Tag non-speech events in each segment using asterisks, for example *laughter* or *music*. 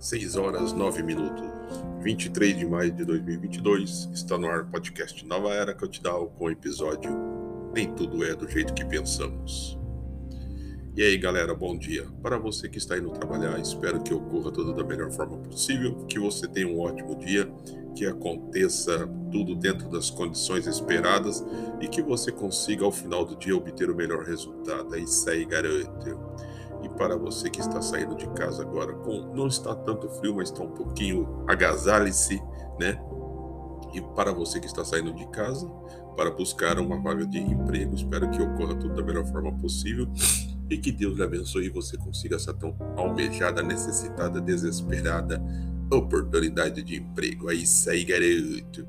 6 horas 9 minutos, 23 de maio de 2022, está no ar o podcast Nova Era Cantidal com o episódio Nem Tudo É Do Jeito Que Pensamos. E aí galera, bom dia. Para você que está indo trabalhar, espero que ocorra tudo da melhor forma possível, que você tenha um ótimo dia, que aconteça tudo dentro das condições esperadas e que você consiga ao final do dia obter o melhor resultado. É isso aí, garoto. E para você que está saindo de casa agora, com não está tanto frio, mas está um pouquinho agasalhe-se, né? E para você que está saindo de casa para buscar uma vaga de emprego, espero que ocorra tudo da melhor forma possível e que Deus lhe abençoe e você consiga essa tão almejada, necessitada, desesperada oportunidade de emprego. É isso aí, garoto.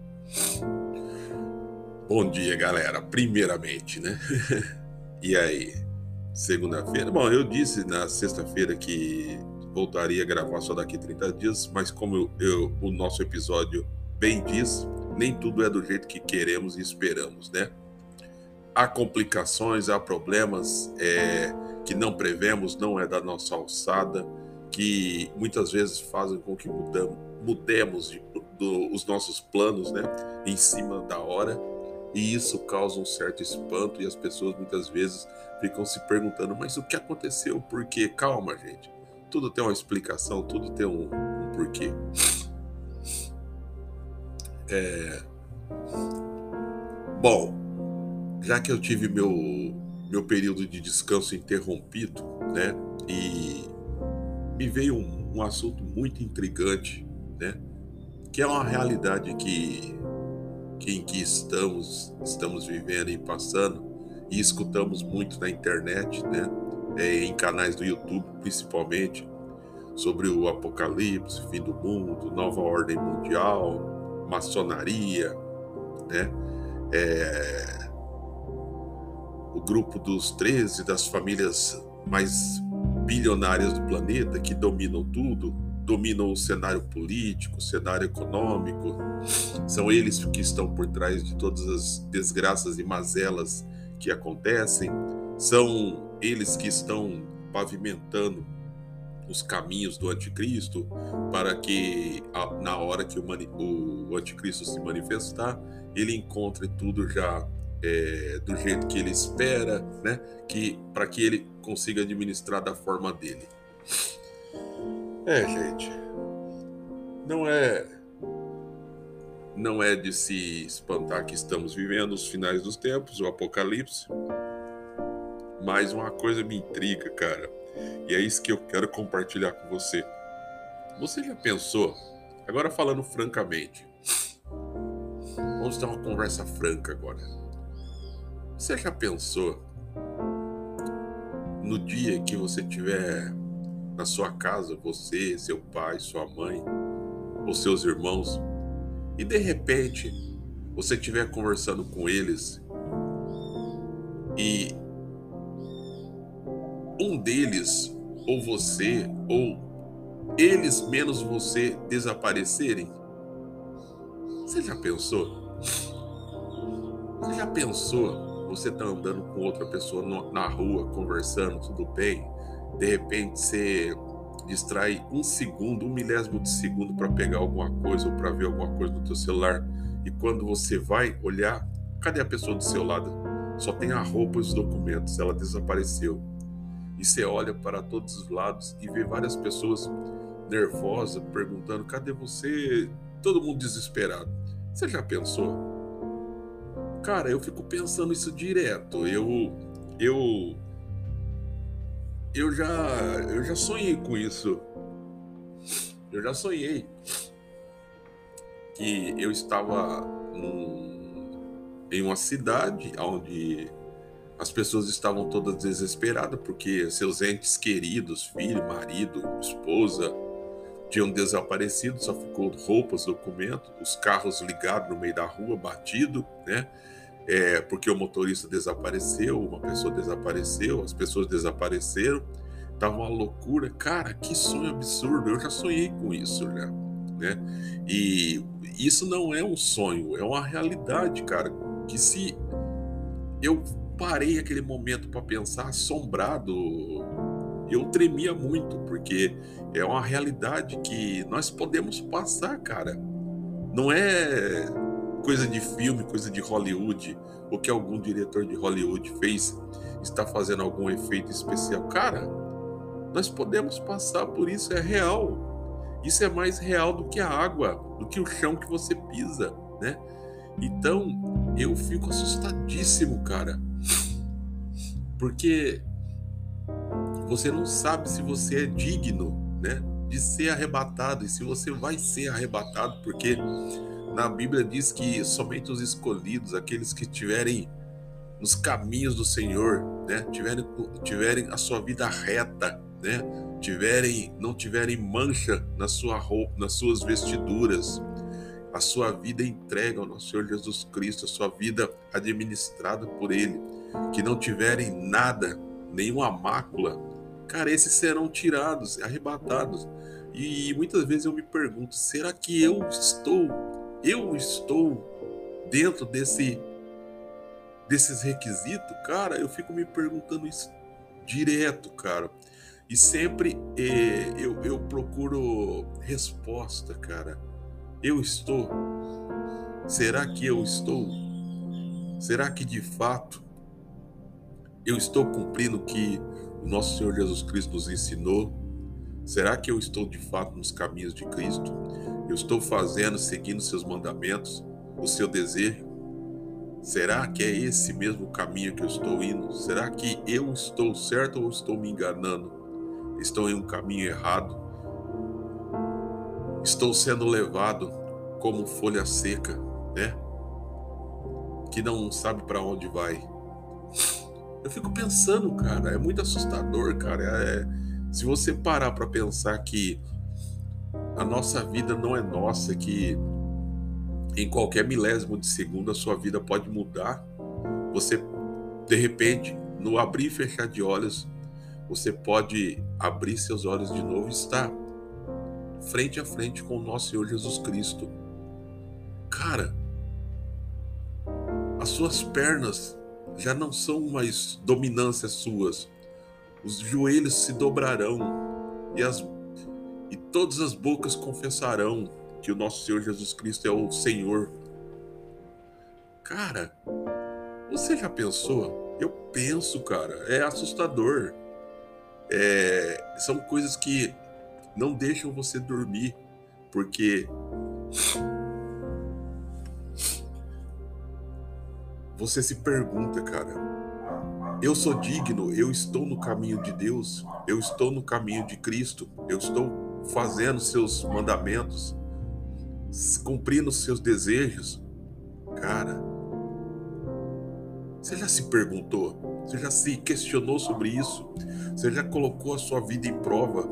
Bom dia, galera. Primeiramente, né? *laughs* e aí? Segunda-feira. Bom, eu disse na sexta-feira que voltaria a gravar só daqui 30 dias, mas como eu, eu, o nosso episódio bem diz, nem tudo é do jeito que queremos e esperamos, né? Há complicações, há problemas é, que não prevemos, não é da nossa alçada, que muitas vezes fazem com que mudamos, mudemos de, do, os nossos planos, né? Em cima da hora e isso causa um certo espanto e as pessoas muitas vezes ficam se perguntando: mas o que aconteceu? Por quê? Calma, gente. Tudo tem uma explicação, tudo tem um, um porquê. É... Bom, já que eu tive meu, meu período de descanso interrompido, né? E me veio um, um assunto muito intrigante, né? Que é uma realidade que em que estamos, estamos vivendo e passando, e escutamos muito na internet, né? É, em canais do YouTube principalmente, sobre o apocalipse, fim do mundo, nova ordem mundial, maçonaria, né? É, o grupo dos 13 das famílias mais bilionárias do planeta que dominam tudo, dominam o cenário político, o cenário econômico. São eles que estão por trás de todas as desgraças e mazelas que acontecem. São eles que estão pavimentando os caminhos do anticristo para que na hora que o, anticristo se manifestar, ele encontre tudo já é, do jeito que ele espera, né? Que para que ele consiga administrar da forma dele. É, gente. Não é não é de se espantar que estamos vivendo os finais dos tempos, o apocalipse. Mas uma coisa me intriga, cara. E é isso que eu quero compartilhar com você. Você já pensou? Agora falando francamente. Vamos ter uma conversa franca agora. Você já pensou no dia que você tiver na sua casa, você, seu pai, sua mãe, ou seus irmãos, e de repente você estiver conversando com eles e um deles, ou você, ou eles menos você desaparecerem? Você já pensou? Você já pensou? Você tá andando com outra pessoa na rua, conversando, tudo bem? de repente você distrai um segundo, um milésimo de segundo para pegar alguma coisa ou para ver alguma coisa no teu celular e quando você vai olhar, cadê a pessoa do seu lado? Só tem a roupa e os documentos, ela desapareceu. E você olha para todos os lados e vê várias pessoas nervosas perguntando: cadê você? Todo mundo desesperado. Você já pensou? Cara, eu fico pensando isso direto. Eu eu eu já eu já sonhei com isso. Eu já sonhei que eu estava num, em uma cidade onde as pessoas estavam todas desesperadas porque seus entes queridos, filho, marido, esposa, tinham desaparecido, só ficou roupas, documentos, os carros ligados no meio da rua, batido, né? É, porque o motorista desapareceu, uma pessoa desapareceu, as pessoas desapareceram, tava uma loucura. Cara, que sonho absurdo! Eu já sonhei com isso, já, né? E isso não é um sonho, é uma realidade, cara. Que se eu parei aquele momento para pensar assombrado eu tremia muito, porque é uma realidade que nós podemos passar, cara. Não é coisa de filme, coisa de Hollywood, ou que algum diretor de Hollywood fez, está fazendo algum efeito especial. Cara, nós podemos passar por isso, é real. Isso é mais real do que a água, do que o chão que você pisa, né? Então, eu fico assustadíssimo, cara. Porque você não sabe se você é digno, né, de ser arrebatado e se você vai ser arrebatado, porque na Bíblia diz que somente os escolhidos, aqueles que tiverem nos caminhos do Senhor, né, tiverem, tiverem a sua vida reta, né, tiverem, não tiverem mancha na sua roupa, nas suas vestiduras, a sua vida entregue ao nosso Senhor Jesus Cristo, a sua vida administrada por Ele, que não tiverem nada, nenhuma mácula, cara, esses serão tirados, arrebatados. E muitas vezes eu me pergunto, será que eu estou, eu estou dentro desse desses requisitos? Cara, eu fico me perguntando isso direto, cara. E sempre eh, eu, eu procuro resposta, cara. Eu estou? Será que eu estou? Será que de fato eu estou cumprindo o que o nosso Senhor Jesus Cristo nos ensinou? Será que eu estou de fato nos caminhos de Cristo? Eu estou fazendo, seguindo seus mandamentos, o seu desejo? Será que é esse mesmo caminho que eu estou indo? Será que eu estou certo ou estou me enganando? Estou em um caminho errado? Estou sendo levado como folha seca, né? Que não sabe para onde vai. Eu fico pensando, cara, é muito assustador, cara. É, se você parar para pensar que a nossa vida não é nossa, que em qualquer milésimo de segundo a sua vida pode mudar. Você, de repente, no abrir e fechar de olhos, você pode abrir seus olhos de novo e estar frente a frente com o nosso Senhor Jesus Cristo. Cara, as suas pernas já não são mais dominâncias suas. Os joelhos se dobrarão e, as, todas as bocas confessarão que o nosso Senhor Jesus Cristo é o Senhor. Cara, você já pensou? Eu penso, cara, é assustador. É, são coisas que não deixam você dormir, porque você se pergunta, cara, eu sou digno, eu estou no caminho de Deus, eu estou no caminho de Cristo, eu estou fazendo seus mandamentos, cumprindo seus desejos. Cara, você já se perguntou? Você já se questionou sobre isso? Você já colocou a sua vida em prova?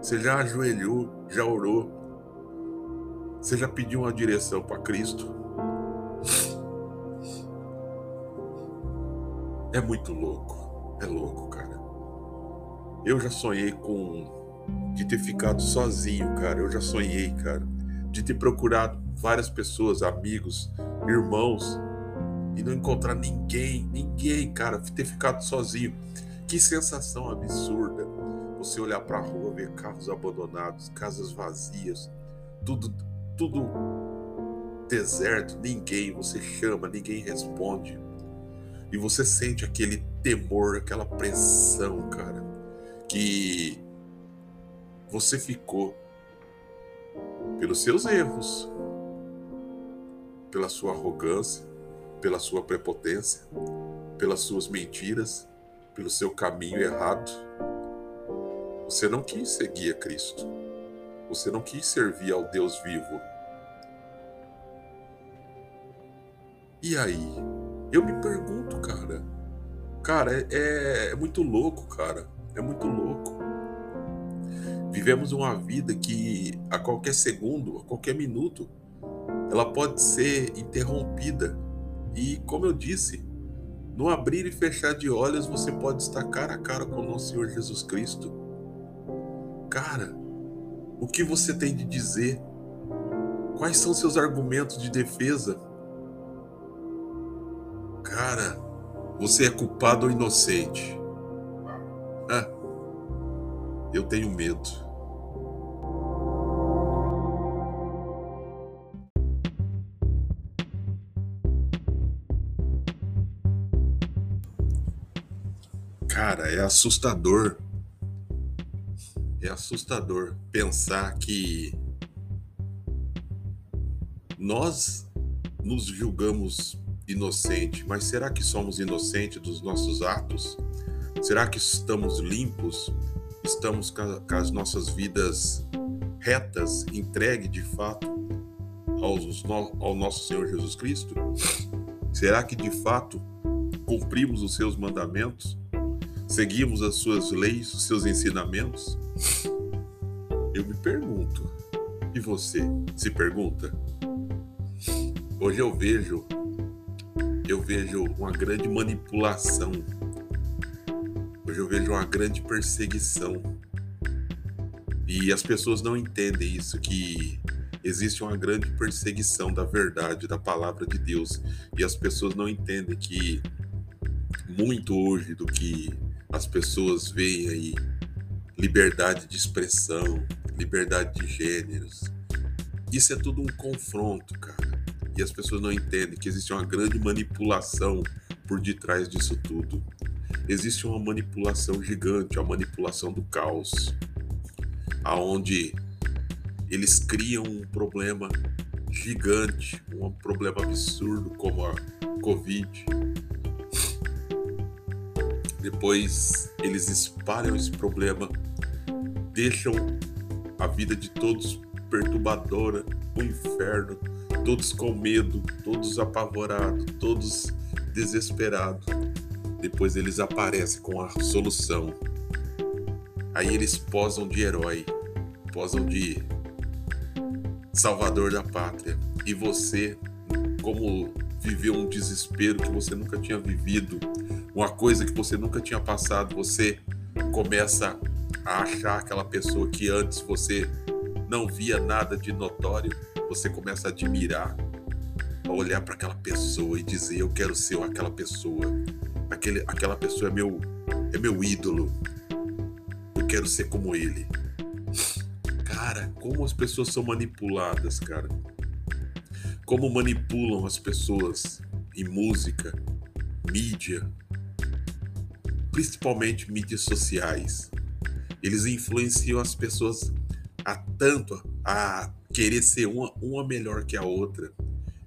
Você já ajoelhou, já orou? Você já pediu uma direção para Cristo? É muito louco. É louco, cara. Eu já sonhei com de ter ficado sozinho, cara. Eu já sonhei, cara, de ter procurado várias pessoas, amigos, irmãos e não encontrar ninguém, ninguém, cara, ter ficado sozinho. Que sensação absurda. Você olhar para a rua, ver carros abandonados, casas vazias, tudo tudo deserto, ninguém, você chama, ninguém responde e você sente aquele temor, aquela pressão, cara, que você ficou pelos seus erros, pela sua arrogância, pela sua prepotência, pelas suas mentiras, pelo seu caminho errado. Você não quis seguir a Cristo. Você não quis servir ao Deus vivo. E aí? Eu me pergunto, cara. Cara, é, é muito louco, cara. É muito louco. Vivemos uma vida que a qualquer segundo, a qualquer minuto, ela pode ser interrompida. E como eu disse, no abrir e fechar de olhos, você pode estar cara a cara com o nosso Senhor Jesus Cristo. Cara, o que você tem de dizer? Quais são seus argumentos de defesa? Cara, você é culpado ou inocente? Ah, eu tenho medo. Cara, é assustador. É assustador pensar que nós nos julgamos inocente, mas será que somos inocentes dos nossos atos? Será que estamos limpos? Estamos com as nossas vidas retas, entregue de fato ao nosso Senhor Jesus Cristo? Será que de fato cumprimos os seus mandamentos? Seguimos as suas leis, os seus ensinamentos? Eu me pergunto. E você se pergunta? Hoje eu vejo eu vejo uma grande manipulação. Hoje eu vejo uma grande perseguição. E as pessoas não entendem isso que existe uma grande perseguição da verdade, da palavra de Deus. E as pessoas não entendem que muito hoje do que as pessoas veem aí liberdade de expressão, liberdade de gêneros. Isso é tudo um confronto, cara e as pessoas não entendem que existe uma grande manipulação por detrás disso tudo. Existe uma manipulação gigante, a manipulação do caos, aonde eles criam um problema gigante, um problema absurdo como a Covid. Depois eles espalham esse problema, deixam a vida de todos perturbadora, o inferno, todos com medo, todos apavorados, todos desesperados. Depois eles aparecem com a solução. Aí eles posam de herói, posam de salvador da pátria. E você, como viveu um desespero que você nunca tinha vivido, uma coisa que você nunca tinha passado, você começa a achar aquela pessoa que antes você não via nada de notório, você começa a admirar, a olhar para aquela pessoa e dizer: Eu quero ser aquela pessoa. Aquele, aquela pessoa é meu, é meu ídolo. Eu quero ser como ele. Cara, como as pessoas são manipuladas, cara. Como manipulam as pessoas em música, mídia, principalmente mídias sociais. Eles influenciam as pessoas a tanto a querer ser uma, uma melhor que a outra,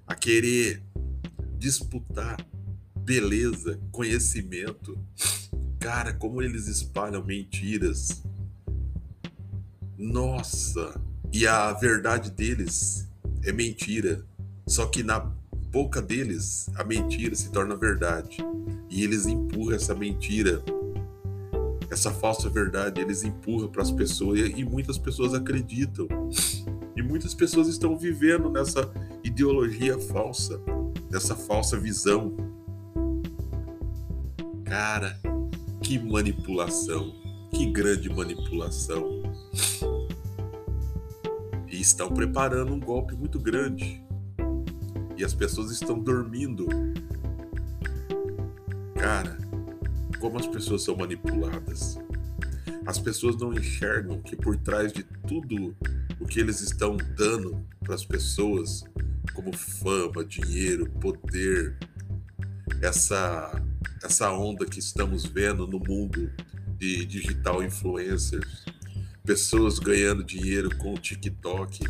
a querer disputar beleza, conhecimento. Cara, como eles espalham mentiras. Nossa! E a verdade deles é mentira. Só que na boca deles, a mentira se torna verdade. E eles empurram essa mentira essa falsa verdade, eles empurram para as pessoas e muitas pessoas acreditam. E muitas pessoas estão vivendo nessa ideologia falsa, nessa falsa visão. Cara, que manipulação, que grande manipulação. E estão preparando um golpe muito grande. E as pessoas estão dormindo. Cara, como as pessoas são manipuladas. As pessoas não enxergam que por trás de tudo o que eles estão dando para as pessoas, como fama, dinheiro, poder, essa essa onda que estamos vendo no mundo de digital influencers, pessoas ganhando dinheiro com TikTok,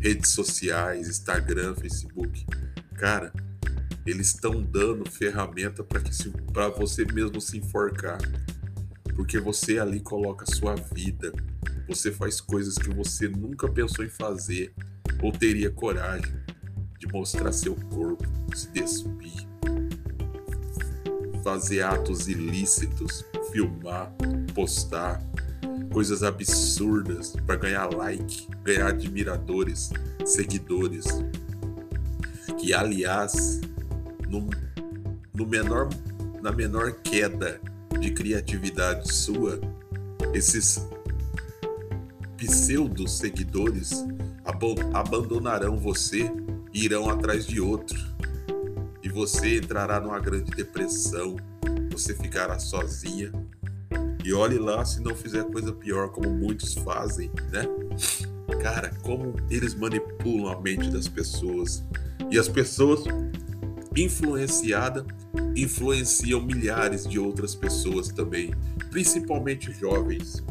redes sociais, Instagram, Facebook. Cara, eles estão dando ferramenta para que para você mesmo se enforcar. Porque você ali coloca a sua vida. Você faz coisas que você nunca pensou em fazer ou teria coragem de mostrar seu corpo, se despir, fazer atos ilícitos, filmar, postar coisas absurdas para ganhar like, ganhar admiradores, seguidores. Que aliás no, no menor, na menor queda de criatividade sua, esses pseudo seguidores abandonarão você e irão atrás de outro. E você entrará numa grande depressão, você ficará sozinha E olhe lá se não fizer coisa pior, como muitos fazem, né? Cara, como eles manipulam a mente das pessoas. E as pessoas influenciadas influenciam milhares de outras pessoas também, principalmente jovens.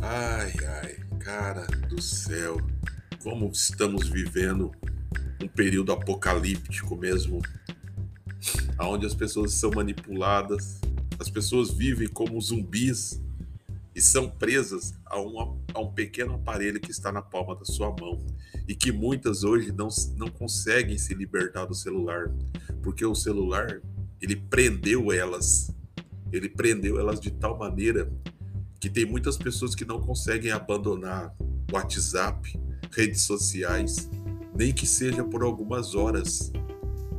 Ai, ai, cara do céu, como estamos vivendo um período apocalíptico mesmo, onde as pessoas são manipuladas, as pessoas vivem como zumbis e são presas a, uma, a um pequeno aparelho que está na palma da sua mão e que muitas hoje não, não conseguem se libertar do celular, porque o celular ele prendeu elas, ele prendeu elas de tal maneira que tem muitas pessoas que não conseguem abandonar WhatsApp, redes sociais, nem que seja por algumas horas.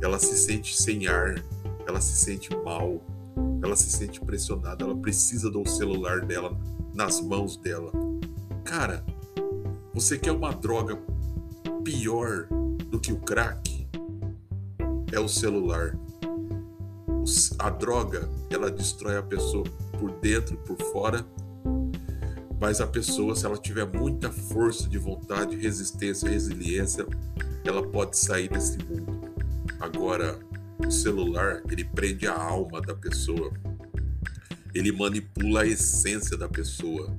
Ela se sente sem ar, ela se sente mal, ela se sente pressionada, ela precisa do celular dela nas mãos dela. Cara, você quer uma droga pior do que o crack? É o celular. A droga, ela destrói a pessoa por dentro, por fora. Mas a pessoa, se ela tiver muita força de vontade, resistência, resiliência, ela pode sair desse mundo. Agora, o celular, ele prende a alma da pessoa. Ele manipula a essência da pessoa.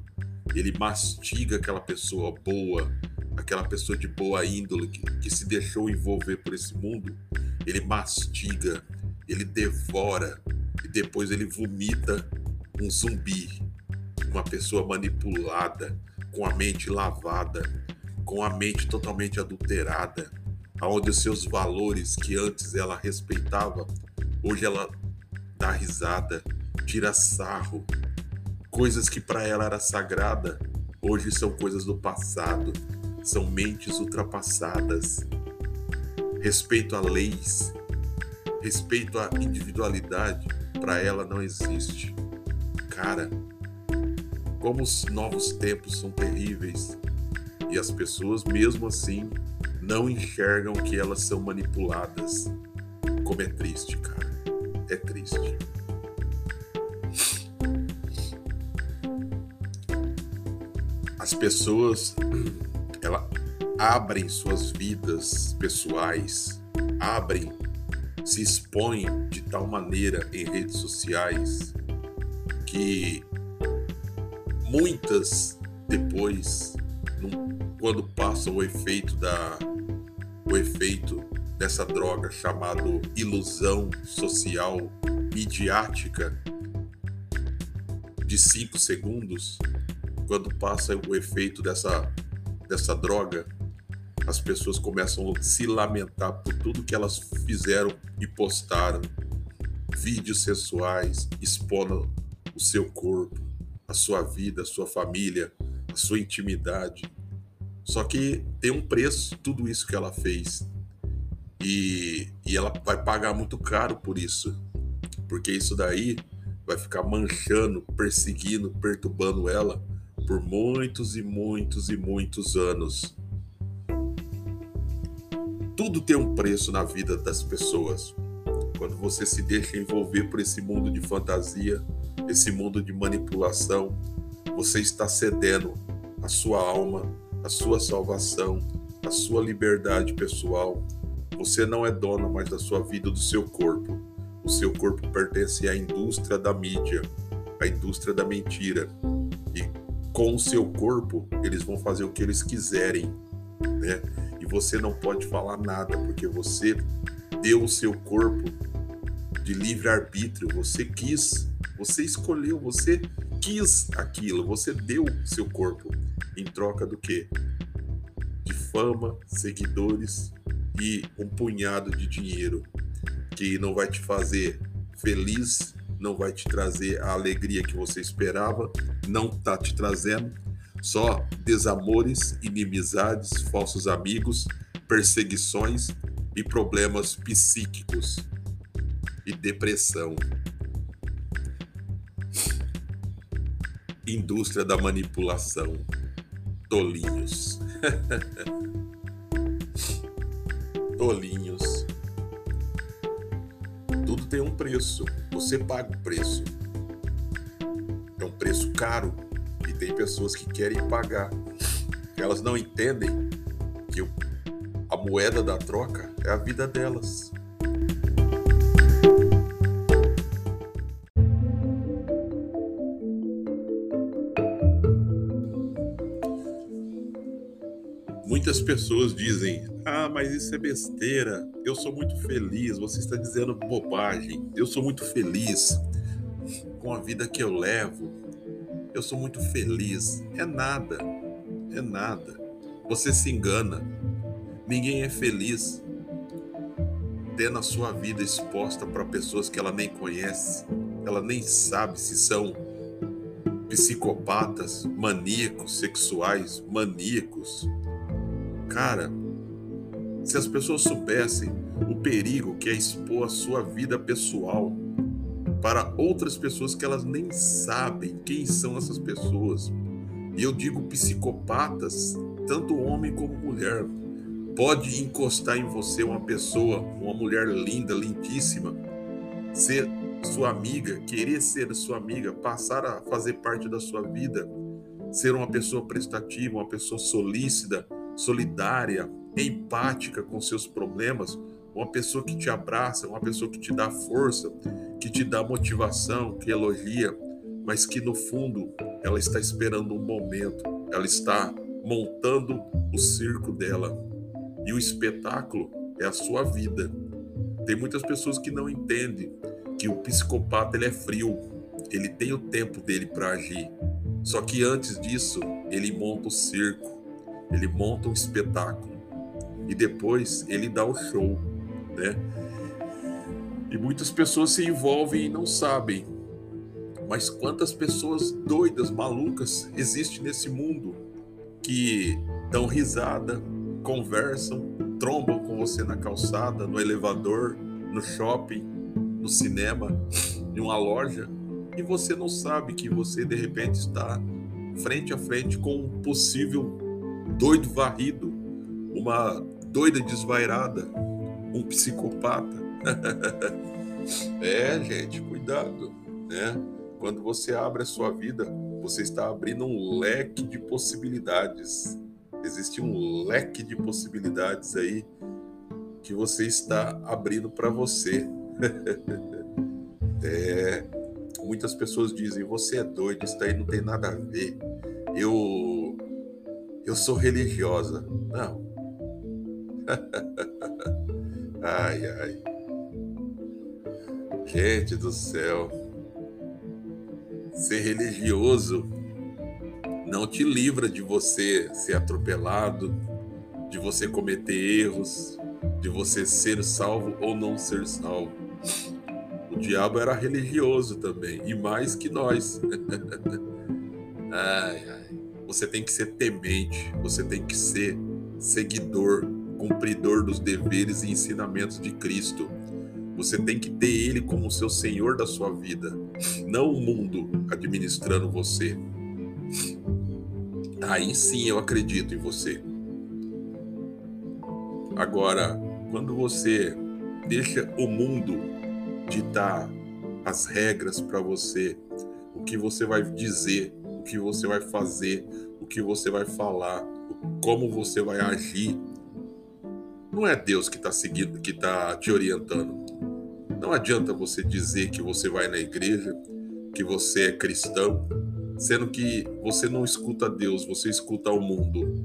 Ele mastiga aquela pessoa boa, aquela pessoa de boa índole que, que se deixou envolver por esse mundo. Ele mastiga, ele devora e depois ele vomita um zumbi, uma pessoa manipulada, com a mente lavada, com a mente totalmente adulterada onde os seus valores que antes ela respeitava, hoje ela dá risada, tira sarro. Coisas que para ela era sagrada, hoje são coisas do passado, são mentes ultrapassadas. Respeito a leis, respeito à individualidade, para ela não existe. Cara, como os novos tempos são terríveis e as pessoas, mesmo assim, não enxergam que elas são manipuladas. Como é triste, cara. É triste. As pessoas ela abrem suas vidas pessoais, abrem, se expõem de tal maneira em redes sociais que muitas depois, quando passam o efeito da o efeito dessa droga chamado ilusão social midiática de 5 segundos, quando passa o efeito dessa, dessa droga, as pessoas começam a se lamentar por tudo que elas fizeram e postaram. Vídeos sensuais expondo o seu corpo, a sua vida, a sua família, a sua intimidade. Só que tem um preço tudo isso que ela fez. E, e ela vai pagar muito caro por isso. Porque isso daí vai ficar manchando, perseguindo, perturbando ela por muitos e muitos e muitos anos. Tudo tem um preço na vida das pessoas. Quando você se deixa envolver por esse mundo de fantasia, esse mundo de manipulação, você está cedendo a sua alma, a sua salvação, a sua liberdade pessoal. Você não é dono mais da sua vida, do seu corpo. O seu corpo pertence à indústria da mídia, à indústria da mentira. Com o seu corpo, eles vão fazer o que eles quiserem, né? E você não pode falar nada, porque você deu o seu corpo de livre arbítrio, você quis, você escolheu, você quis aquilo, você deu seu corpo em troca do quê? De fama, seguidores e um punhado de dinheiro que não vai te fazer feliz, não vai te trazer a alegria que você esperava, não tá te trazendo, só desamores, inimizades, falsos amigos, perseguições e problemas psíquicos e depressão. Indústria da manipulação tolinhos. *laughs* Tolinhos. Tudo tem um preço. Você paga o preço. É um preço caro e tem pessoas que querem pagar. Elas não entendem que a moeda da troca é a vida delas. Muitas pessoas dizem: Ah, mas isso é besteira. Eu sou muito feliz. Você está dizendo bobagem. Eu sou muito feliz com a vida que eu levo. Eu sou muito feliz. É nada. É nada. Você se engana. Ninguém é feliz tendo a sua vida exposta para pessoas que ela nem conhece. Ela nem sabe se são psicopatas, maníacos sexuais, maníacos Cara, se as pessoas soubessem o perigo que é expor a sua vida pessoal para outras pessoas que elas nem sabem quem são essas pessoas. E eu digo psicopatas, tanto homem como mulher. Pode encostar em você uma pessoa, uma mulher linda, lindíssima, ser sua amiga, querer ser sua amiga, passar a fazer parte da sua vida, ser uma pessoa prestativa, uma pessoa solícita, solidária, empática com seus problemas, uma pessoa que te abraça, uma pessoa que te dá força, que te dá motivação, que elogia, mas que no fundo ela está esperando um momento, ela está montando o circo dela. E o espetáculo é a sua vida. Tem muitas pessoas que não entendem que o psicopata ele é frio, ele tem o tempo dele para agir. Só que antes disso, ele monta o circo ele monta um espetáculo e depois ele dá o show, né? E muitas pessoas se envolvem e não sabem. Mas quantas pessoas doidas, malucas existem nesse mundo que dão risada, conversam, trombam com você na calçada, no elevador, no shopping, no cinema, em uma loja, e você não sabe que você de repente está frente a frente com um possível doido varrido, uma doida desvairada, um psicopata. *laughs* é, gente, cuidado, né? Quando você abre a sua vida, você está abrindo um leque de possibilidades. Existe um leque de possibilidades aí que você está abrindo para você. *laughs* é, muitas pessoas dizem: você é doido, isso aí não tem nada a ver. Eu eu sou religiosa. Não. *laughs* ai, ai. Gente do céu. Ser religioso não te livra de você ser atropelado, de você cometer erros, de você ser salvo ou não ser salvo. O diabo era religioso também, e mais que nós. *laughs* ai, ai. Você tem que ser temente, você tem que ser seguidor, cumpridor dos deveres e ensinamentos de Cristo. Você tem que ter Ele como seu Senhor da sua vida, não o mundo administrando você. Aí sim eu acredito em você. Agora, quando você deixa o mundo ditar as regras para você, o que você vai dizer, o que você vai fazer, o que você vai falar, como você vai agir. Não é Deus que está seguindo, que está te orientando. Não adianta você dizer que você vai na igreja, que você é cristão, sendo que você não escuta Deus, você escuta o mundo.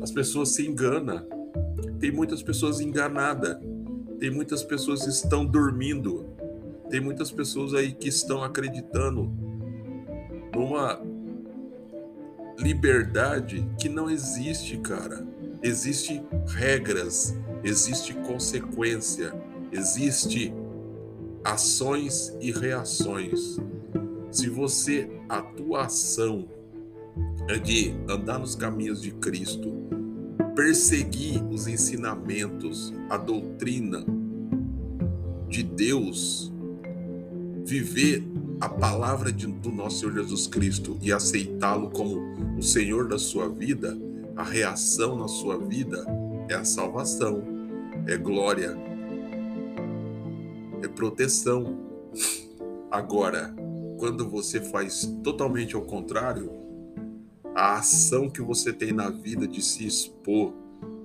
As pessoas se enganam. Tem muitas pessoas enganadas. Tem muitas pessoas que estão dormindo. Tem muitas pessoas aí que estão acreditando numa liberdade que não existe, cara. Existe regras, existe consequência, existe ações e reações. Se você a tua ação é de andar nos caminhos de Cristo, perseguir os ensinamentos, a doutrina de Deus, viver a palavra de, do nosso Senhor Jesus Cristo e aceitá-lo como o Senhor da sua vida, a reação na sua vida é a salvação, é glória. é proteção. Agora, quando você faz totalmente ao contrário, a ação que você tem na vida de se expor,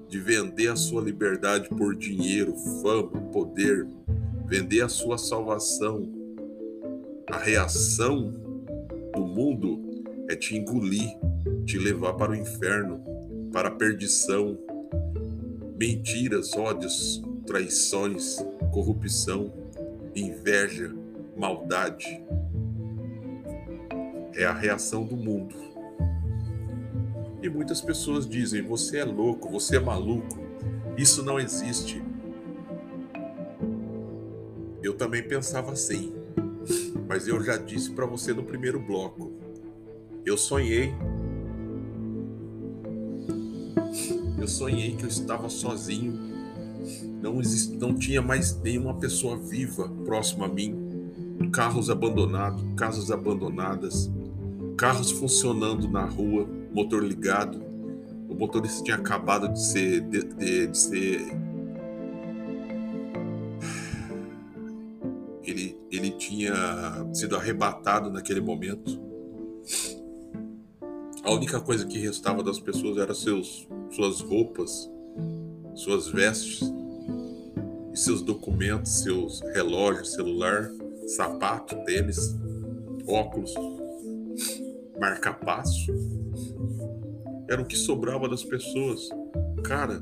de vender a sua liberdade por dinheiro, fama, poder, vender a sua salvação, a reação do mundo é te engolir, te levar para o inferno, para a perdição. Mentiras, ódios, traições, corrupção, inveja, maldade. É a reação do mundo. E muitas pessoas dizem: você é louco, você é maluco, isso não existe. Eu também pensava assim, mas eu já disse para você no primeiro bloco. Eu sonhei. Eu sonhei que eu estava sozinho. Não, exist, não tinha mais nenhuma pessoa viva próxima a mim. Carros abandonados, casas abandonadas, carros funcionando na rua, motor ligado. O motorista tinha acabado de ser, de, de, de ser ele, ele tinha sido arrebatado naquele momento. A única coisa que restava das pessoas era seus, suas roupas, suas vestes e seus documentos, seus relógios, celular, sapato, tênis, óculos, marca-passo. Era o que sobrava das pessoas. Cara,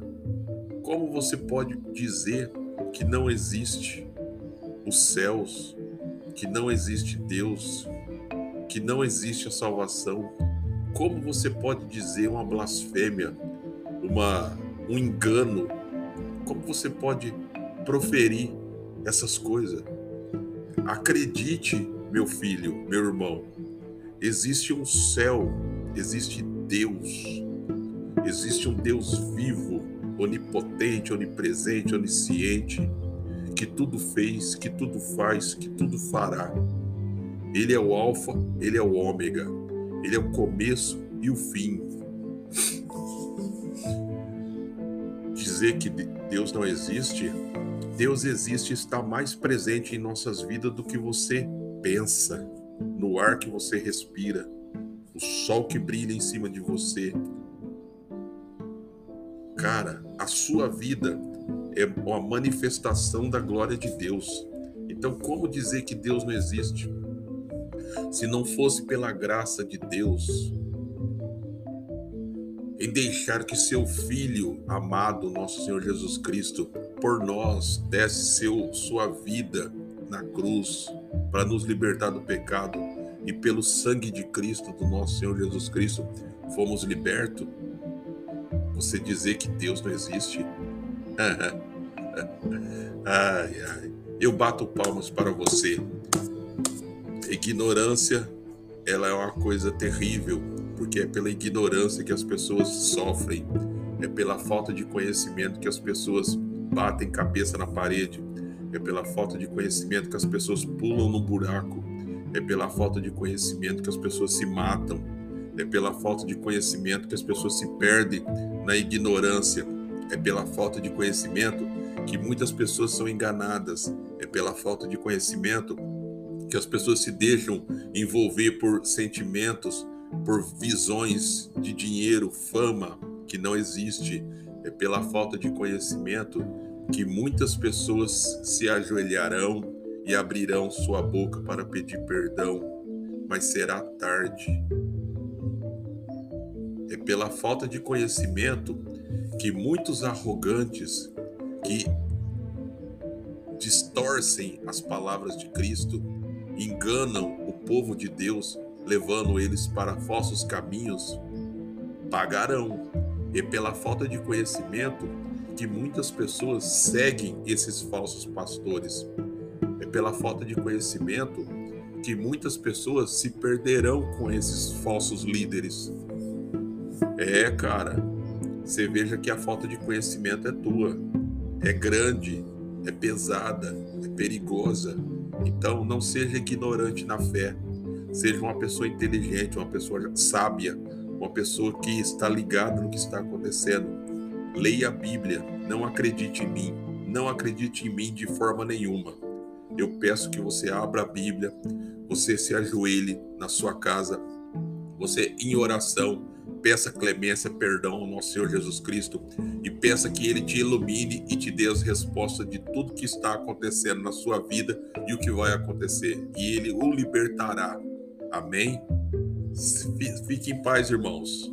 como você pode dizer que não existe os céus, que não existe Deus, que não existe a salvação? Como você pode dizer uma blasfêmia, uma, um engano? Como você pode proferir essas coisas? Acredite, meu filho, meu irmão, existe um céu, existe Deus, existe um Deus vivo, onipotente, onipresente, onisciente, que tudo fez, que tudo faz, que tudo fará. Ele é o Alfa, ele é o Ômega, ele é o começo e o fim. Dizer que Deus não existe, Deus existe e está mais presente em nossas vidas do que você pensa, no ar que você respira, o sol que brilha em cima de você. Cara, a sua vida é uma manifestação da glória de Deus. Então, como dizer que Deus não existe? Se não fosse pela graça de Deus, em deixar que seu Filho amado, nosso Senhor Jesus Cristo, por nós, desse seu, sua vida na cruz para nos libertar do pecado e pelo sangue de Cristo, do nosso Senhor Jesus Cristo, fomos libertos. Você dizer que Deus não existe? *laughs* ai, ai. Eu bato palmas para você. Ignorância, ela é uma coisa terrível, porque é pela ignorância que as pessoas sofrem, é pela falta de conhecimento que as pessoas batem cabeça na parede, é pela falta de conhecimento que as pessoas pulam no buraco, é pela falta de conhecimento que as pessoas se matam, é pela falta de conhecimento que as pessoas se perdem na ignorância é pela falta de conhecimento que muitas pessoas são enganadas. É pela falta de conhecimento que as pessoas se deixam envolver por sentimentos, por visões de dinheiro, fama que não existe. É pela falta de conhecimento que muitas pessoas se ajoelharão e abrirão sua boca para pedir perdão, mas será tarde. É pela falta de conhecimento que muitos arrogantes que distorcem as palavras de Cristo, enganam o povo de Deus, levando eles para falsos caminhos, pagarão. E pela falta de conhecimento que muitas pessoas seguem esses falsos pastores. É pela falta de conhecimento que muitas pessoas se perderão com esses falsos líderes. É, cara, você veja que a falta de conhecimento é tua, é grande, é pesada, é perigosa. Então não seja ignorante na fé, seja uma pessoa inteligente, uma pessoa sábia, uma pessoa que está ligada no que está acontecendo. Leia a Bíblia, não acredite em mim, não acredite em mim de forma nenhuma. eu peço que você abra a Bíblia, você se ajoelhe na sua casa, você em oração, peça clemência, perdão ao nosso Senhor Jesus Cristo e peça que Ele te ilumine e te dê as respostas de tudo que está acontecendo na sua vida e o que vai acontecer. E Ele o libertará. Amém? Fique em paz, irmãos.